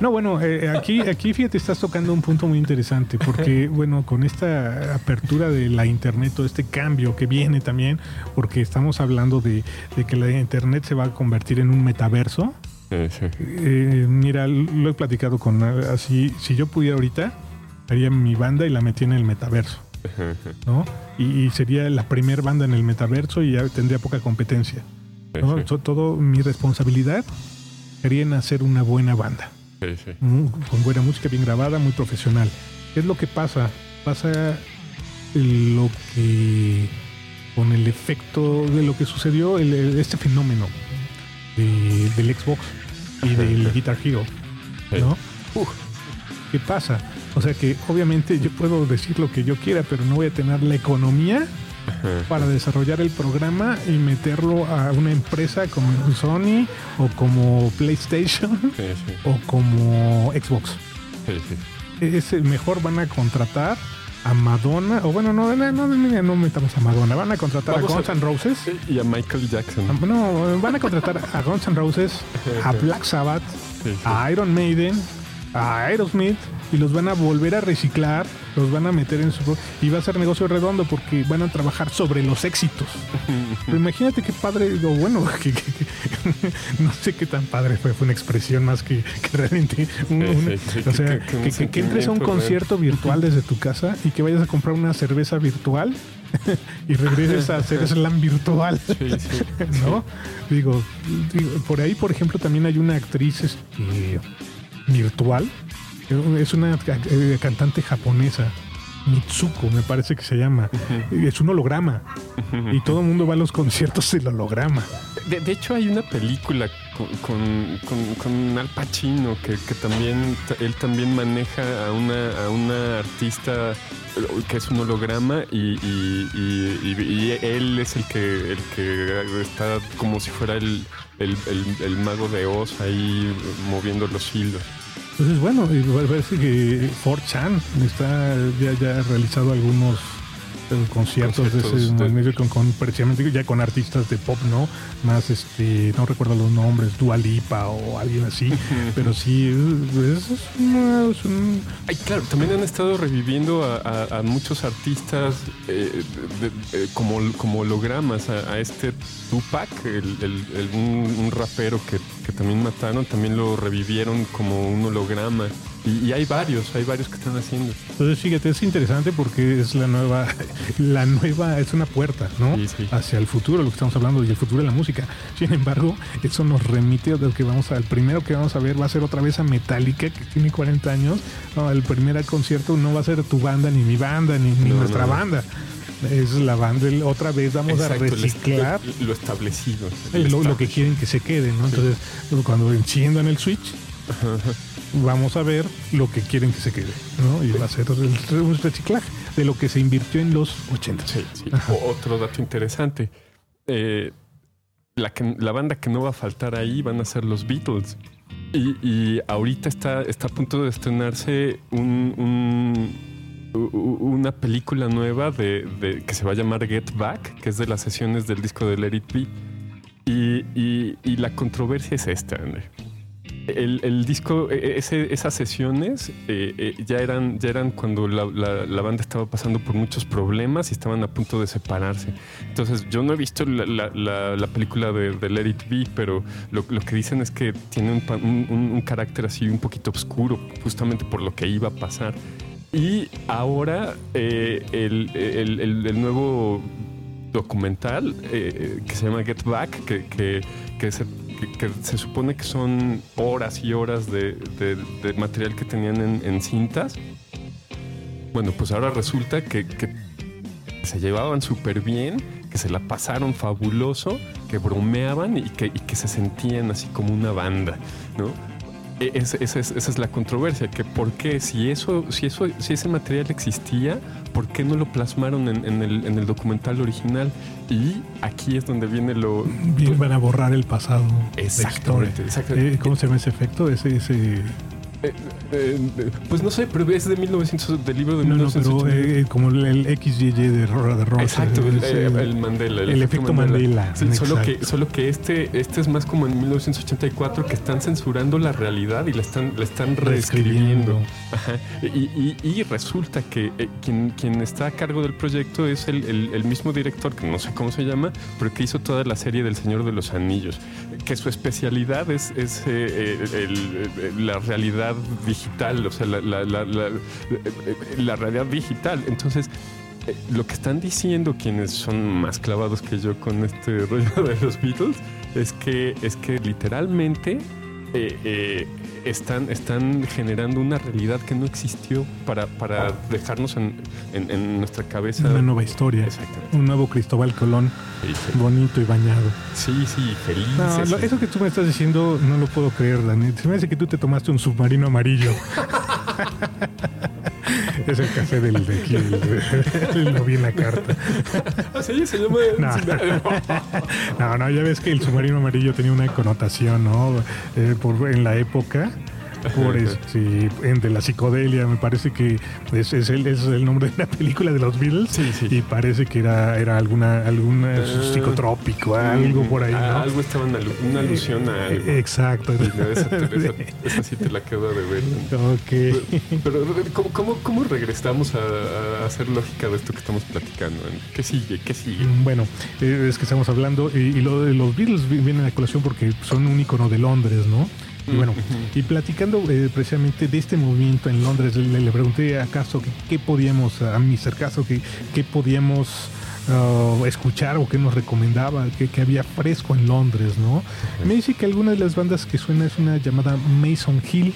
No, bueno, eh, aquí, aquí fíjate, estás tocando un punto muy interesante, porque, bueno, con esta apertura de la Internet, todo este cambio que viene también, porque estamos hablando de, de que la Internet se va a convertir en un metaverso. Sí, sí. Eh, mira, lo he platicado con así, si yo pudiera ahorita, haría mi banda y la metí en el metaverso, ¿no? Y, y sería la primer banda en el metaverso y ya tendría poca competencia. ¿no? Sí, sí. To- Todo mi responsabilidad sería en hacer una buena banda. Sí, con buena música bien grabada, muy profesional. ¿Qué es lo que pasa? Pasa lo que con el efecto de lo que sucedió, el- este fenómeno de- del Xbox y del Guitar Hero, ¿no? Uf, ¿Qué pasa? O sea que obviamente yo puedo decir lo que yo quiera, pero no voy a tener la economía para desarrollar el programa y meterlo a una empresa como Sony o como PlayStation Sí, sí. o como Xbox. Sí, sí. Es el mejor van a contratar a Madonna, o bueno, no, no, no, no, no metamos a Madonna, van a contratar Vamos a a- Guns N' Roses. Y a Michael Jackson. Ah, No, van a contratar a Guns N' Roses, a Black Sabbath, a Iron Maiden, a Aerosmith y los van a volver a reciclar, los van a meter en su y va a ser negocio redondo porque van a trabajar sobre los éxitos. Pero imagínate qué padre, o bueno, que, que- que- no sé qué tan padre fue, fue una expresión más que, realmente un- Sí, una- sí, sí, o sea, que- entres a un concierto virtual desde tu casa y que vayas a comprar una cerveza virtual y regreses a hacer slam virtual. Sí, sí. ¿no? Digo, digo, por ahí, por ejemplo, también hay una actriz este, virtual. Es una eh, cantante japonesa, Mitsuko, me parece que se llama. Es un holograma. Y todo el mundo va a los conciertos del holograma. De, de hecho, hay una película con, con, con- con Al Pacino que, que también él también maneja a una, a una artista que es un holograma y, y- él es el que, el que está como si fuera el, el, el- mago de Oz ahí moviendo los hilos. Entonces, bueno, parece que Ford Chan está, ya, ya ha realizado algunos eh, conciertos, de ese Conciertos magnifico con, con precisamente ya con artistas de pop, ¿no? Más este, no recuerdo los nombres, Dua Lipa o alguien así, pero sí, es, es una- es un- Ay, claro, también han estado reviviendo a, a- a muchos artistas eh, de- de- eh, como, como hologramas. A, a este Tupac, el, el- el- un, un rapero que, que también mataron, también lo revivieron como un holograma. Y, y hay varios, hay varios que están haciendo. Entonces, fíjate, es interesante porque es la nueva, la nueva, es una puerta, ¿no? Sí, sí. Hacia el futuro, lo que estamos hablando, y el futuro de la música. Sin embargo, eso nos remite a lo que vamos a, el primero que vamos a ver va a ser otra vez a Metallica, que tiene 40 años. No, el primer concierto no va a ser tu banda, ni mi banda, ni, ni No, nuestra no. banda. Es la banda, el- otra vez vamos Exacto, a reciclar lo, lo establecido. eh, lo, lo que quieren que se quede, ¿no? Entonces, cuando enciendan el switch, vamos a ver lo que quieren que se quede, ¿no? Y va a ser el- un reciclaje de lo que se invirtió en los 80. Sí, sí. Otro dato interesante. Eh, la, que- la banda que no va a faltar ahí van a ser los Beatles. Y, y ahorita está, está a punto de estrenarse un- un- una película nueva de, de- que se va a llamar Get Back, que es de las sesiones del disco de Let It Be. Y, y- y la controversia es esta, André. El, el disco, e- ese- esas sesiones eh, eh, ya, eran, ya eran cuando la, la- la banda estaba pasando por muchos problemas y estaban a punto de separarse. Entonces, yo no he visto la, la- la- la película de, de Let It Be, pero lo, lo que dicen es que tiene un, un- un- carácter así un poquito oscuro, justamente por lo que iba a pasar. Y ahora eh, el, el- el- el nuevo documental eh, que se llama Get Back, que, que, que se, que- se supone que son horas y horas de, material que tenían en, cintas. Bueno, pues ahora resulta que, que se llevaban súper bien, que se la pasaron fabuloso, que bromeaban y que, y que se sentían así como una banda, ¿no? E- es- esa, es, la controversia, que por qué, si eso, si eso, si ese material existía, ¿por qué no lo plasmaron en, en el, en el documental original? Y aquí es donde viene lo. Van a borrar el pasado. Exactamente, exactamente. Eh, ¿Cómo se llama ese efecto? Ese, ese Eh, eh, pues no sé, pero es de 1900, del libro de No, no, 1980. pero eh, como el, el XYY de, Ro- de Rosa. Exacto, el, el- el- el Mandela. el efecto Mandela, Sí, solo, que, solo que este, este es más como en 1984 que están censurando la realidad y la están, la están reescribiendo. Ajá. Y, y- y resulta que eh, quien, quien está a cargo del proyecto es el mismo director, que no sé cómo se llama, pero que hizo toda la serie del Señor de los Anillos, que su especialidad es, es, eh, el- el- la realidad digital, o sea, la, la- la- la- eh, realidad digital. Entonces, eh, lo que están diciendo quienes son más clavados que yo con este rollo de los Beatles es que, es que literalmente eh, eh, están, están generando una realidad que no existió para, para dejarnos en, en- en nuestra cabeza. Una nueva historia. Exactamente. Un nuevo Cristóbal Colón, Sí, sí. bonito y bañado. Sí, sí, feliz. No, eso que tú me estás diciendo no lo puedo creer, Dani. Se me hace que tú te tomaste un submarino amarillo. es el café del de aquí. el- Lo vi en la carta. Sí, se llama. No. No, no, ya ves que el submarino amarillo tenía una connotación, ¿no? Eh, por, en la época. Por este, en de la psicodelia, me parece que es, es el, es el nombre de una película de los Beatles. Sí, sí. Y parece que era, era alguna, alguna Ah. psicotrópico, algo por ahí, Ah, ¿no? Algo estaba en alu- una alusión a algo. Exacto. Esa, esa- esa sí te la quedo de ver. ok. Pero, ¿cómo, cómo, cómo regresamos a, a hacer lógica de esto que estamos platicando? ¿Qué sigue? ¿Qué sigue? Bueno, eh, es que estamos hablando, y, y lo de los Beatles vi- vienen a colación porque son un icono de Londres, ¿no? Y bueno, y platicando eh, precisamente de este movimiento en Londres, le, le pregunté a que qué podíamos, a Mr. Castro, que qué podíamos ah, escuchar o qué nos recomendaba, que, que había fresco en Londres, ¿no? Me dice que alguna de las bandas que suena es una llamada Mason Hill.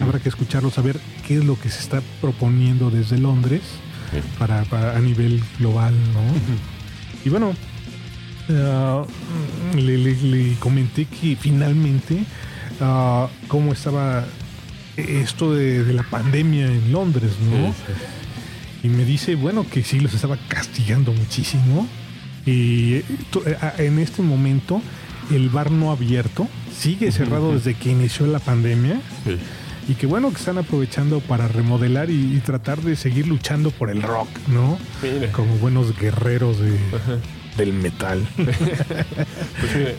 Habrá que escucharlo, saber qué es lo que se está proponiendo desde Londres para, para- a nivel global, ¿no? Y bueno, ah, le, le- le comenté que finalmente ah, cómo estaba esto de, de la pandemia en Londres, ¿no? Sí, sí. Y me dice, bueno, que sí los estaba castigando muchísimo. Y eh, eh, ah, en este momento el bar no abierto, sigue cerrado desde que inició la pandemia. Sí. Y que bueno que están aprovechando para remodelar y, y tratar de seguir luchando por el rock, ¿no? Mira. Como buenos guerreros de, del metal. Pues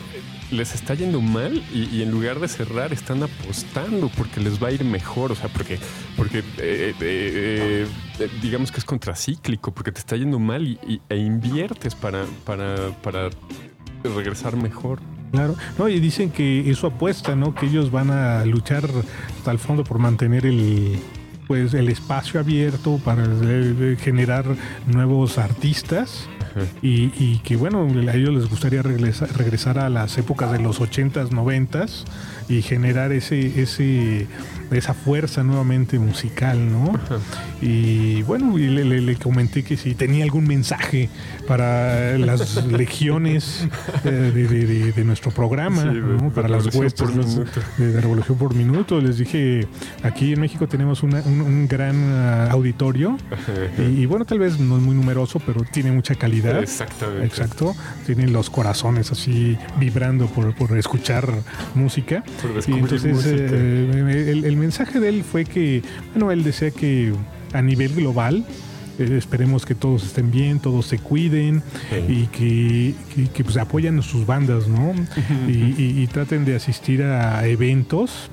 les está yendo mal y, en lugar de cerrar están apostando porque les va a ir mejor, o sea, porque, porque eh, eh, eh, digamos que es contracíclico, porque te está yendo mal y, e inviertes para, para, para regresar mejor. Claro, no, y dicen que eso apuesta, ¿no? Que ellos van a luchar hasta el fondo por mantener el pues el espacio abierto para eh, generar nuevos artistas. Y, y que bueno, a ellos les gustaría regresar, regresar a las épocas de los 80s, 90s y generar ese, ese, esa fuerza nuevamente musical, ¿no? Y bueno, y le, le- le comenté que si tenía algún mensaje para las legiones eh, de, de- nuestro programa, para las huestes de, Revolución por Minuto. Les dije, aquí en México tenemos una- un, un gran ah, auditorio y, y bueno, tal vez no es muy numeroso, pero tiene mucha calidad. Exactamente. Exacto, tienen los corazones así vibrando por, por escuchar música. Por Y descubrir entonces música. eh, el mensaje de él fue que, bueno, él desea que a nivel global eh, esperemos que todos estén bien, todos se cuiden Sí. y que, que, que, pues apoyan a sus bandas, ¿no? y, y- y traten de asistir a eventos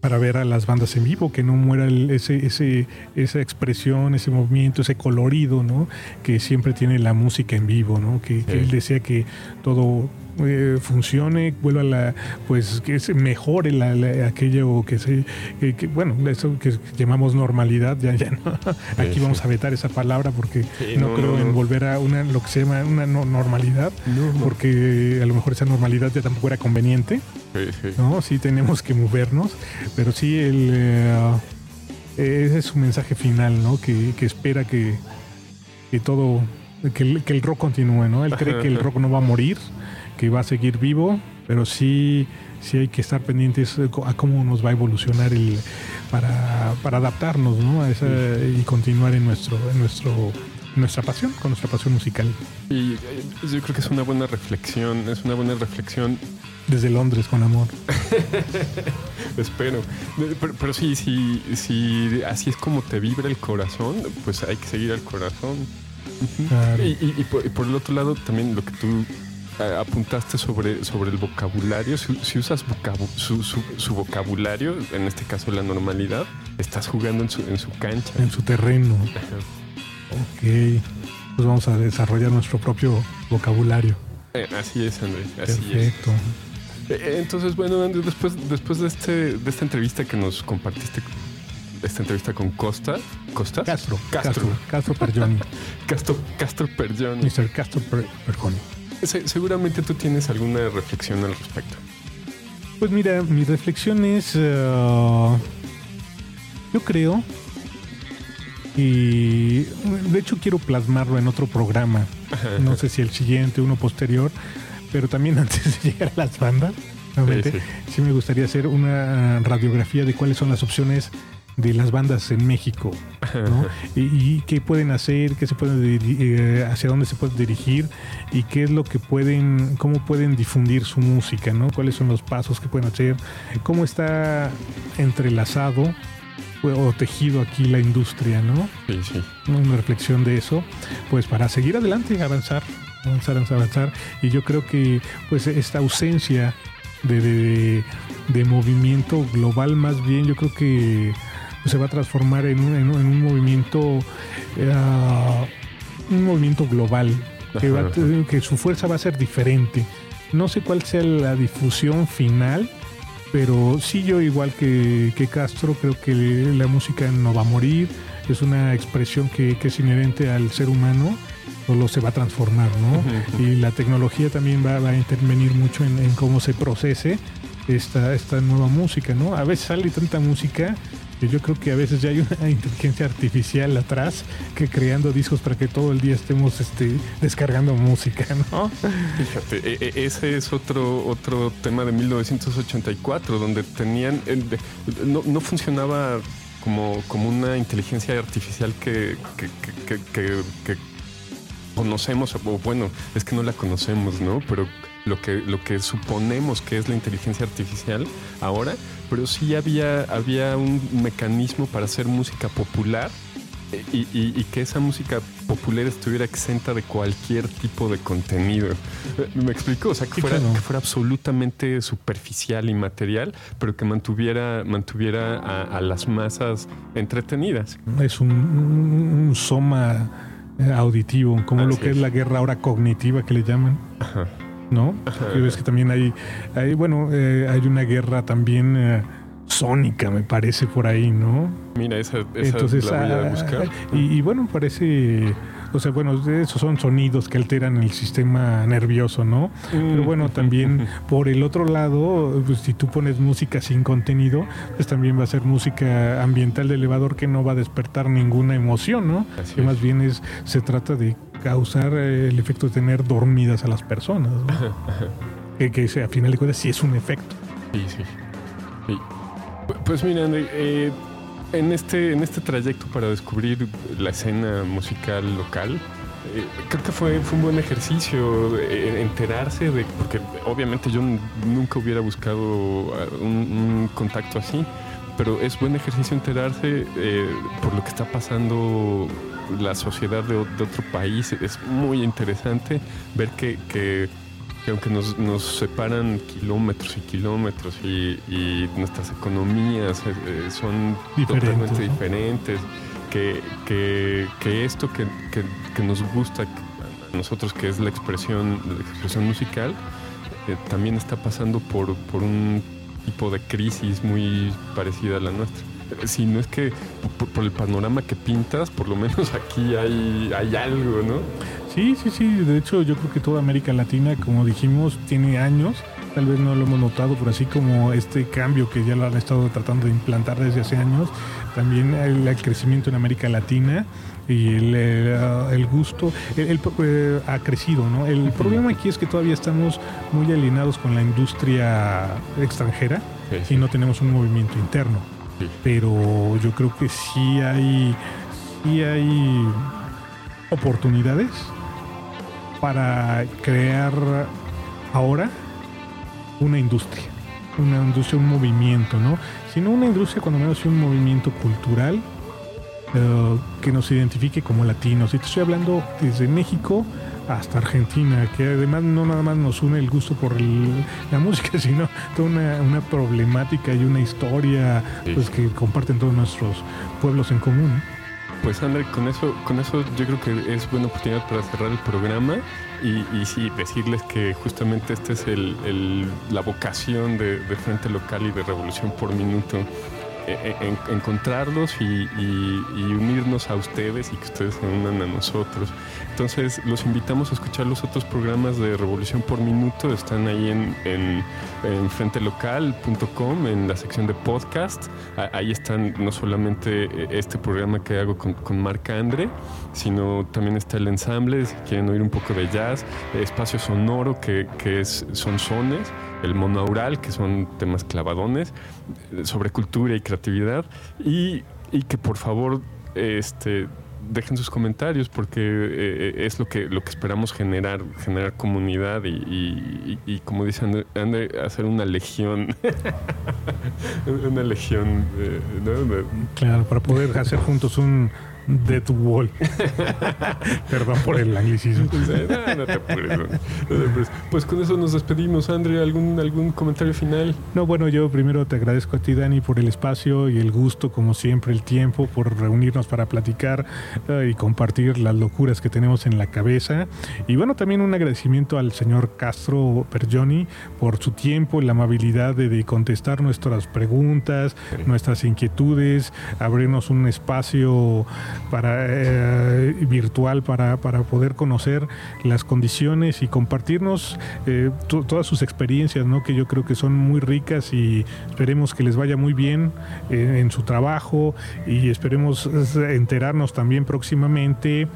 para ver a las bandas en vivo, que no muera el- ese, ese, esa expresión, ese movimiento, ese colorido, ¿no? Que siempre tiene la música en vivo, ¿no? Que, él desea que todo eh, funcione, vuelva a la, pues que se mejore la, la- aquello que se, que, que, bueno, eso que llamamos normalidad, ya, ya no. Aquí Sí, vamos sí. a vetar esa palabra porque Sí, no, no, creo no, en volver a una, lo que se llama una no- normalidad, No, no. porque a lo mejor esa normalidad ya tampoco era conveniente. Sí, sí. ¿no? Sí tenemos que movernos, pero sí el, eh, ese es su mensaje final, ¿no? Que, que espera que, que todo, que el, que el rock continúe, ¿no? Él cree que el rock no va a morir, que va a seguir vivo, pero sí, sí hay que estar pendientes a cómo nos va a evolucionar el, para, para adaptarnos ¿no? a esa, y continuar en nuestro, en nuestro nuestra pasión, con nuestra pasión musical. Y eh, yo creo que es una buena reflexión, es una buena reflexión. Desde Londres, con amor. Espero. Pero, sí, sí, sí, así es como te vibra el corazón, pues hay que seguir al corazón. y, por, el otro lado, también lo que tú apuntaste sobre, sobre el vocabulario, si, usas su, vocabulario, en este caso la normalidad, estás jugando en su, en su cancha. En su terreno. Ok, pues vamos a desarrollar nuestro propio vocabulario. Eh, así es, Andrés. Así Perfecto. Eh, eh, entonces, bueno, Andrés, después, después de, este, de esta entrevista que nos compartiste, esta entrevista con Costa, ¿Costa? Castro. Castro. Castro, Pergioni. Castro, Castro Pergioni. Mr. Castro Pergioni. Seguramente tú tienes alguna reflexión al respecto. Pues mira, mi reflexión es. yo creo y de hecho quiero plasmarlo en otro programa. No sé si el siguiente, uno posterior, pero también antes de llegar a las bandas, sí, me gustaría hacer una radiografía de cuáles son las opciones de las bandas en México y, qué pueden hacer, qué se pueden eh, hacia dónde se pueden dirigir y qué es lo que pueden, cómo pueden difundir su música, ¿no? Cuáles son los pasos que pueden hacer, cómo está entrelazado o tejido aquí la industria, ¿no? Sí, sí. Una reflexión de eso, pues para seguir adelante, avanzar, avanzar, avanzar. Y yo creo que pues esta ausencia de, de, movimiento global más bien, yo creo que se va a transformar en un, en un, movimiento, uh, un movimiento global, que, que su fuerza va a ser diferente. No sé cuál sea la difusión final, pero sí yo igual que, Castro creo que la música no va a morir, es una expresión que, es inherente al ser humano, solo se va a transformar, ¿no? Y la tecnología también va, a intervenir mucho en, en, cómo se procese esta, esta nueva música, ¿no? A veces sale tanta música yo creo que a veces ya hay una inteligencia artificial atrás que creando discos para que todo el día estemos este, descargando música, ¿no? Fíjate, e, e, ese es otro, otro tema de 1984, donde tenían, no, no funcionaba como, como una inteligencia artificial que, que, que, que conocemos, o bueno, es que no la conocemos, ¿no? Pero lo que, lo que suponemos que es la inteligencia artificial ahora, pero sí había, había un mecanismo para hacer música popular eh, y, que esa música popular estuviera exenta de cualquier tipo de contenido. Eh, ¿Me explico? O sea, que fuera, que fuera absolutamente superficial y material, pero que mantuviera, mantuviera a, las masas entretenidas. Es un, soma eh, auditivo, como lo que es. la guerra ahora cognitiva que le llaman. Ajá. ¿No? Y ves que también hay, hay bueno, eh, hay una guerra también eh, sónica, me parece, por ahí, ¿no? Mira, esa, esa Entonces, la voy a ah, buscar. y, y, bueno, parece... O sea, bueno, esos son sonidos que alteran el sistema nervioso, ¿no? Pero bueno, también por el otro lado, pues, si tú pones música sin contenido, pues también va a ser música ambiental de elevador que no va a despertar ninguna emoción, ¿no? que más bien es, se trata de causar eh, el efecto de tener dormidas a las personas. que, que a final de cuentas sí es un efecto. Sí, sí. Pues mira, eh, en, este, en este trayecto para descubrir la escena musical local, eh, creo que fue, fue un buen ejercicio enterarse de, porque obviamente yo nunca hubiera buscado un, contacto así, pero es buen ejercicio enterarse por lo que está pasando la sociedad de, otro país. Es muy interesante ver que, que, aunque nos, nos, separan kilómetros y kilómetros y, nuestras economías eh, eh, son totalmente diferentes, que, que, esto que, nos gusta a nosotros, que es la expresión, la expresión musical, eh, también está pasando por, por un tipo de crisis muy parecida a la nuestra si no es que por, el panorama que pintas, por lo menos aquí hay, hay algo, ¿no? Sí, sí, sí. De hecho, yo creo que toda América Latina, como dijimos, tiene años. Tal vez no lo hemos notado, pero así como este cambio que ya lo han estado tratando de implantar desde hace años, también el, crecimiento en América Latina y el, el, gusto el, eh, ha crecido, ¿no? El problema aquí es que todavía estamos muy alienados con la industria extranjera y no tenemos un movimiento interno. pero yo creo que sí hay, sí hay oportunidades para crear ahora una industria, una industria, un movimiento, ¿no? Sino una industria, cuando menos, un movimiento cultural eh, que nos identifique como latinos. Y te estoy hablando desde México hasta Argentina, que además no nada más nos une el gusto por la música, sino toda una, problemática y una historia pues, que comparten todos nuestros pueblos en común. Pues André, con eso, con eso yo creo que es buena oportunidad para cerrar el programa y, y sí, decirles que justamente esta es la vocación de, Frente Local y de Revolución por Minuto eh, eh, encontrarlos y, unirnos a ustedes y que ustedes se unan a nosotros. Entonces, los invitamos a escuchar los otros programas de Revolución por Minuto. Están ahí en, en, frentelocal.com, en la sección de podcast. Ahí están no solamente eh, este programa que hago con, con Marc Andre, sino también está el ensamble, si quieren oír un poco de jazz, espacio sonoro que, que es, son sones el monaural, que son temas clavadones, sobre cultura y creatividad, y, que por favor este, dejen sus comentarios porque eh, es lo que, lo que esperamos generar, generar comunidad y, como dicen, hacer una legión, una legión. Eh, claro, para poder hacer juntos un Dead Wall. Perdón por el anglicismo. Pues con eso nos despedimos. André, ¿algún, ¿algún comentario final? No, bueno, yo primero te agradezco a ti, Dani, por el espacio y el gusto, como siempre, el tiempo, por reunirnos para platicar eh, y compartir las locuras que tenemos en la cabeza. Y bueno, también un agradecimiento al señor Castro Pergioni por su tiempo, la amabilidad de, contestar nuestras preguntas, nuestras inquietudes, abrirnos un espacio para, eh, virtual para, para, poder conocer las condiciones y compartirnos eh, todas sus experiencias, ¿no? que yo creo que son muy ricas y esperemos que les vaya muy bien eh, en su trabajo y esperemos enterarnos también próximamente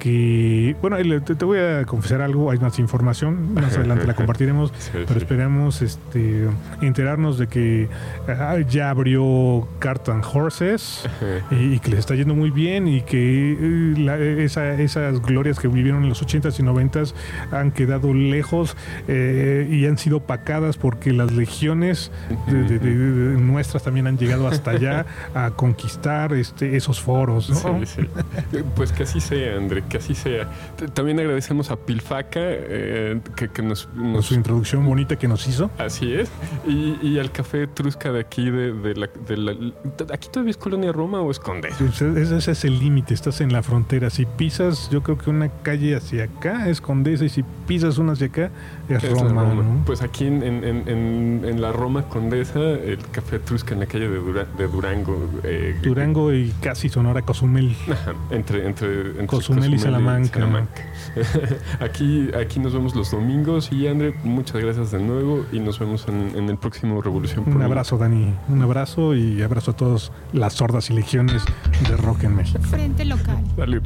que, bueno, te, voy a confesar algo, hay más información, más adelante la compartiremos, pero esperamos este, enterarnos de que ah, ya abrió Carton Horses y, que les está yendo muy bien y que eh, esas glorias que vivieron en los 80s y 90s han quedado lejos eh, y han sido pacadas porque las legiones nuestras también han llegado hasta allá a conquistar este, esos foros. Pues que así sea, André que así sea. También agradecemos a Pilfaca, eh, que, nos, Su introducción bonita que nos hizo. Así es. Y, al café Trusca de aquí, de, la, ¿Aquí todavía es Colonia Roma o es Condesa? Ese, es el límite, estás en la frontera. Si pisas, yo creo que una calle hacia acá es Condesa y si pisas una hacia acá es, Roma. Pues aquí en, la Roma Condesa, el café Trusca en la calle de, Durango. Eh, Durango y casi Sonora Cozumel. entre, entre, entre Cozumel, y Salamanca. aquí, aquí nos vemos los domingos y André, muchas gracias de nuevo y nos vemos en, el próximo Revolución. Un abrazo, Dani. Un abrazo y abrazo a todos las sordas y legiones de rock en México. Frente local. Salud.